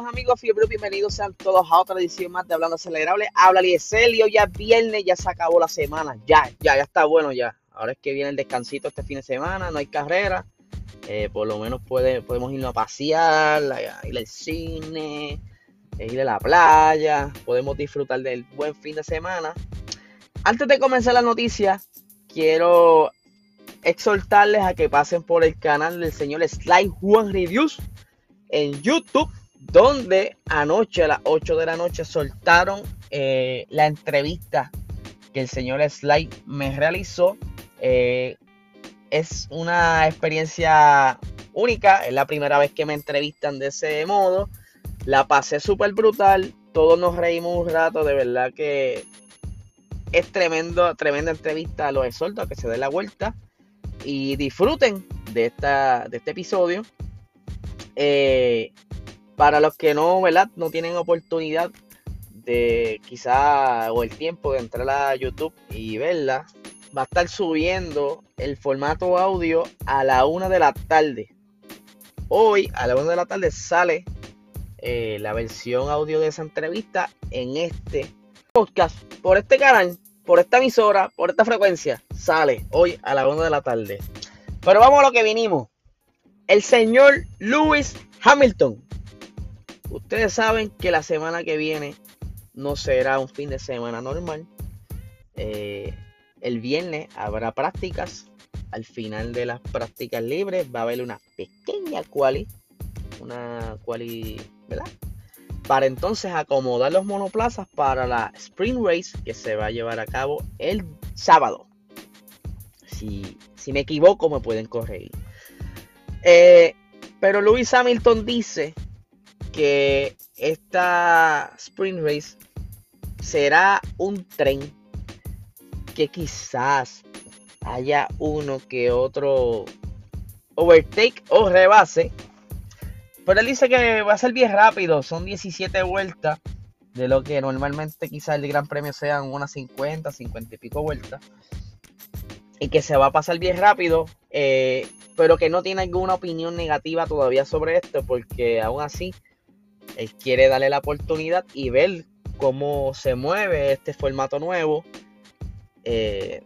Saludos amigos, fiebre, bienvenidos sean todos a otra edición más de Hablando Acelerable. Habla Lieselio, ya es viernes, ya se acabó la semana, ya, ya, ya está bueno ya. Ahora es que viene el descansito este fin de semana, no hay carrera. Eh, por lo menos puede, podemos irnos a pasear, ir al cine, eh, ir a la playa, podemos disfrutar del buen fin de semana. Antes de comenzar la noticia, quiero exhortarles a que pasen por el canal del señor Sly Juan Reviews en YouTube, donde anoche a las 8 de la noche soltaron eh, la entrevista que el señor Sly me realizó. Eh, es una experiencia única, es la primera vez que me entrevistan de ese modo. La pasé súper brutal, todos nos reímos un rato, de verdad que es tremendo, tremenda entrevista, los exhorto a que se den la vuelta y disfruten de, esta, de este episodio. Eh, para los que no, ¿verdad? No tienen oportunidad de quizá o el tiempo de entrar a YouTube y verla, va a estar subiendo el formato audio a la una de la tarde. Hoy a la una de la tarde sale eh, la versión audio de esa entrevista en este podcast por este canal, por esta emisora, por esta frecuencia. Sale hoy a la una de la tarde. Pero vamos a lo que vinimos el señor Lewis Hamilton. Ustedes saben que la semana que viene no será un fin de semana normal. Eh, el viernes habrá prácticas. Al final de las prácticas libres va a haber una pequeña quali. Una quali, ¿verdad? Para entonces acomodar los monoplazas para la Spring Race que se va a llevar a cabo el sábado. Si, si me equivoco me pueden corregir. Eh, pero Lewis Hamilton dice que esta Sprint Race será un tren que quizás haya uno que otro overtake o rebase. Pero él dice que va a ser bien rápido, son 17 vueltas, de lo que normalmente quizás el Gran Premio sean unas 50, 50 y pico vueltas. Y que se va a pasar bien rápido. Eh, pero que no tiene alguna opinión negativa todavía sobre esto, porque aún así él quiere darle la oportunidad y ver cómo se mueve este formato nuevo. Eh,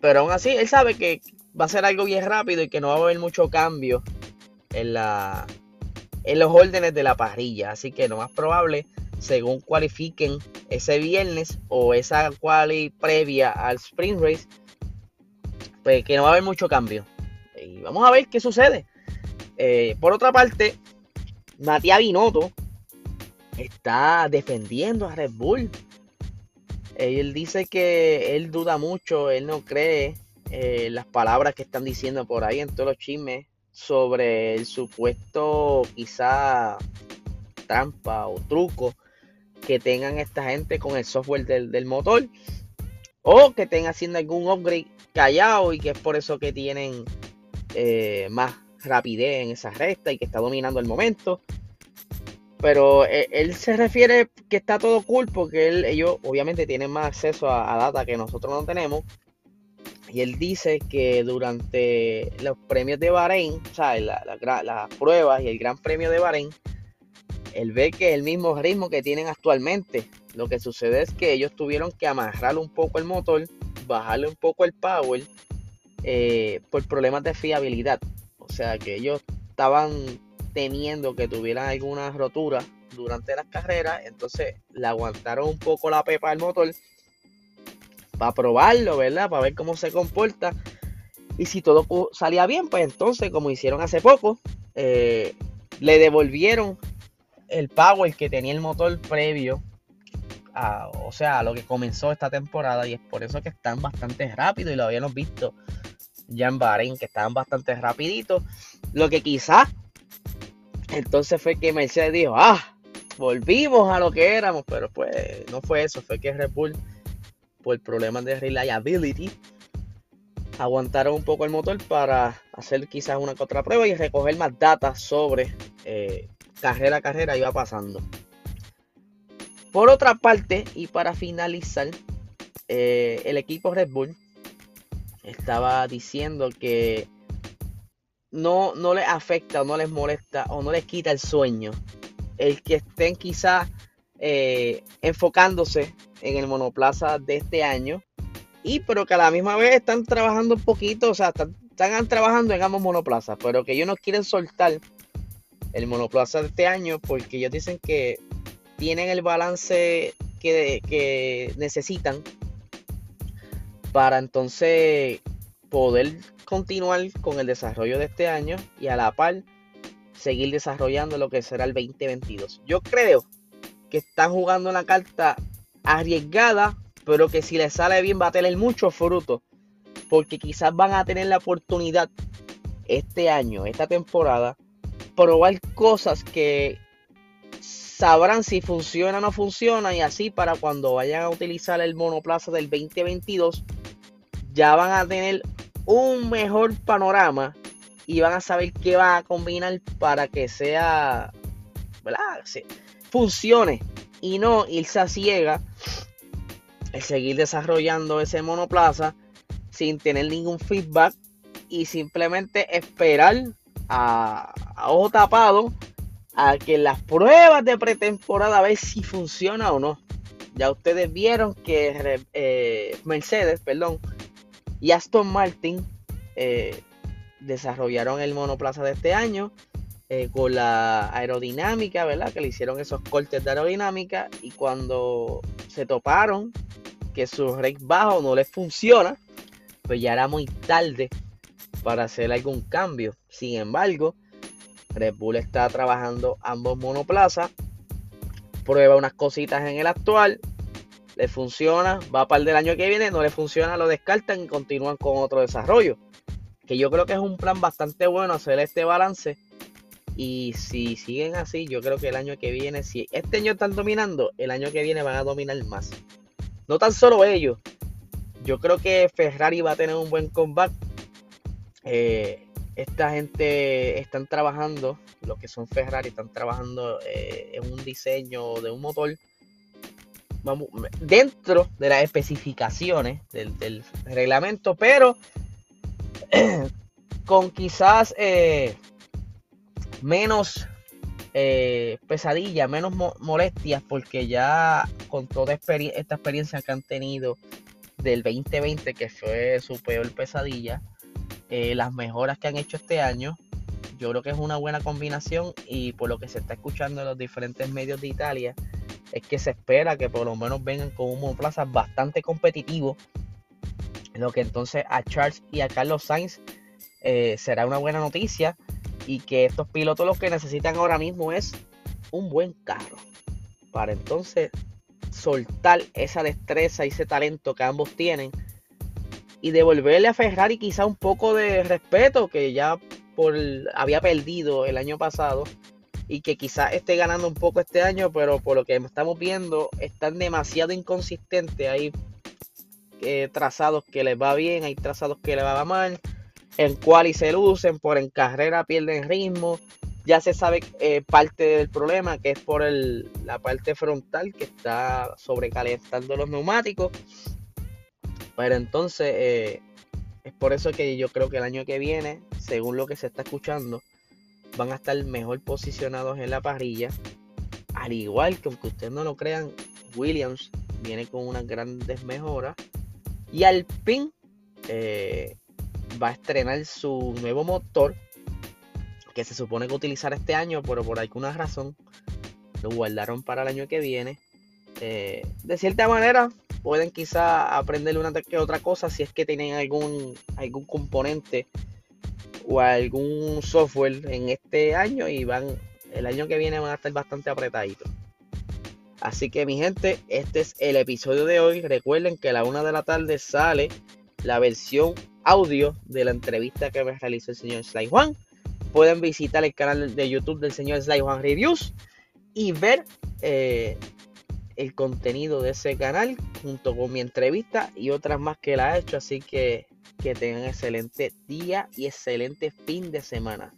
pero aún así, él sabe que va a ser algo bien rápido y que no va a haber mucho cambio en, la, en los órdenes de la parrilla. Así que lo más probable, según cualifiquen ese viernes o esa quali previa al Sprint Race, pues que no va a haber mucho cambio. Y vamos a ver qué sucede. Eh, por otra parte, Matías Binotto está defendiendo a Red Bull. Él dice que él duda mucho, él no cree eh, las palabras que están diciendo por ahí en todos los chismes sobre el supuesto quizá trampa o truco que tengan esta gente con el software del, del motor o que estén haciendo algún upgrade callado y que es por eso que tienen eh, más rapidez en esa recta y que está dominando el momento. Pero eh, él, se refiere que está todo cool porque él, ellos obviamente tienen más acceso a, data que nosotros no tenemos. Y él dice que durante los premios de Bahrein, o sea, las pruebas y el Gran Premio de Bahrein, él ve que es el mismo ritmo que tienen actualmente. Lo que sucede es que ellos tuvieron que amarrar un poco el motor, bajarle un poco el power eh, por problemas de fiabilidad. O sea que ellos estaban temiendo que tuvieran alguna rotura durante las carreras, entonces le aguantaron un poco la pepa al motor para probarlo, ¿verdad? Para ver cómo se comporta. Y si todo salía bien, pues entonces, como hicieron hace poco, eh, le devolvieron el power que tenía el motor previo o sea, a lo que comenzó esta temporada y es por eso que están bastante rápidos y lo habíamos visto ya en Bahrein, que estaban bastante rapiditos. Lo que quizás entonces fue que Mercedes dijo, ah, volvimos a lo que éramos, pero pues no fue eso, fue que Red Bull, por problemas de reliability, aguantaron un poco el motor para hacer quizás una otra prueba y recoger más datos sobre eh, carrera a carrera iba pasando. Por otra parte, y para finalizar, eh, el equipo Red Bull estaba diciendo que no, no les afecta o no les molesta o no les quita el sueño el que estén quizás eh, enfocándose en el monoplaza de este año. Y pero que a la misma vez están trabajando un poquito, o sea, están, trabajando en ambos monoplazas, pero que ellos no quieren soltar el monoplaza de este año porque ellos dicen que tienen el balance que, que necesitan para entonces poder continuar con el desarrollo de este año y a la par seguir desarrollando lo que será el 2022. Yo creo que están jugando una carta arriesgada, pero que si les sale bien va a tener mucho fruto, porque quizás van a tener la oportunidad este año, esta temporada, probar cosas que sabrán si funciona o no funciona y así para cuando vayan a utilizar el monoplaza del 2022 ya van a tener un mejor panorama y van a saber qué van a combinar para que sea, ¿verdad? funcione y no irse a ciega el seguir desarrollando ese monoplaza sin tener ningún feedback y simplemente esperar a, ojo tapado a que las pruebas de pretemporada a ver si funciona o no. Ya ustedes vieron que eh, Mercedes, perdón, y Aston Martin eh, desarrollaron el monoplaza de este año eh, con la aerodinámica, ¿verdad? Que le hicieron esos cortes de aerodinámica y cuando se toparon que su rake bajo no les funciona, pues ya era muy tarde para hacer algún cambio. Sin embargo, Red Bull está trabajando ambos monoplazas, prueba unas cositas en el actual le funciona, va para el del año que viene, no le funciona, lo descartan y continúan con otro desarrollo. Que yo creo que es un plan bastante bueno hacer este balance. Y si siguen así, yo creo que el año que viene, si este año están dominando, el año que viene van a dominar más. No tan solo ellos. Yo creo que Ferrari va a tener un buen comeback. Eh, esta gente están trabajando, los que son Ferrari están trabajando eh, en un diseño de un motor dentro de las especificaciones del, reglamento, pero con quizás eh, menos eh, pesadilla, menos molestias, porque ya con toda esta experiencia que han tenido del 2020, que fue su peor pesadilla, eh, las mejoras que han hecho este año, yo creo que es una buena combinación y por lo que se está escuchando en los diferentes medios de Italia, es que se espera que por lo menos vengan con un monoplaza bastante competitivo. Lo que entonces a Charles y a Carlos Sainz eh, será una buena noticia. Y que estos pilotos lo que necesitan ahora mismo es un buen carro. Para entonces soltar esa destreza y ese talento que ambos tienen. Y devolverle a Ferrari quizá un poco de respeto que ya por, había perdido el año pasado y que quizás esté ganando un poco este año, pero por lo que estamos viendo, están demasiado inconsistentes. Hay eh, trazados que les va bien, hay trazados que les va mal. En cual y se lucen, por en carrera pierden ritmo. Ya se sabe eh, parte del problema, que es por el, la parte frontal que está sobrecalentando los neumáticos. Pero entonces, eh, es por eso que yo creo que el año que viene, según lo que se está escuchando, van a estar mejor posicionados en la parrilla. Al igual que aunque ustedes no lo crean, Williams viene con unas grandes mejoras. Y Alpine eh, va a estrenar su nuevo motor que se supone que utilizar este año, pero por alguna razón lo guardaron para el año que viene. Eh, de cierta manera, pueden quizá aprender una que otra cosa si es que tienen algún, algún componente o algún software en este año y van el año que viene van a estar bastante apretaditos. Así que mi gente, este es el episodio de hoy. Recuerden que a la una de la tarde sale la versión audio de la entrevista que me realizó el señor Sly Juan. Pueden visitar el canal de YouTube del señor Sly Juan Reviews y ver eh, el contenido de ese canal junto con mi entrevista y otras más que la ha hecho. Así que que tengan excelente día y excelente fin de semana.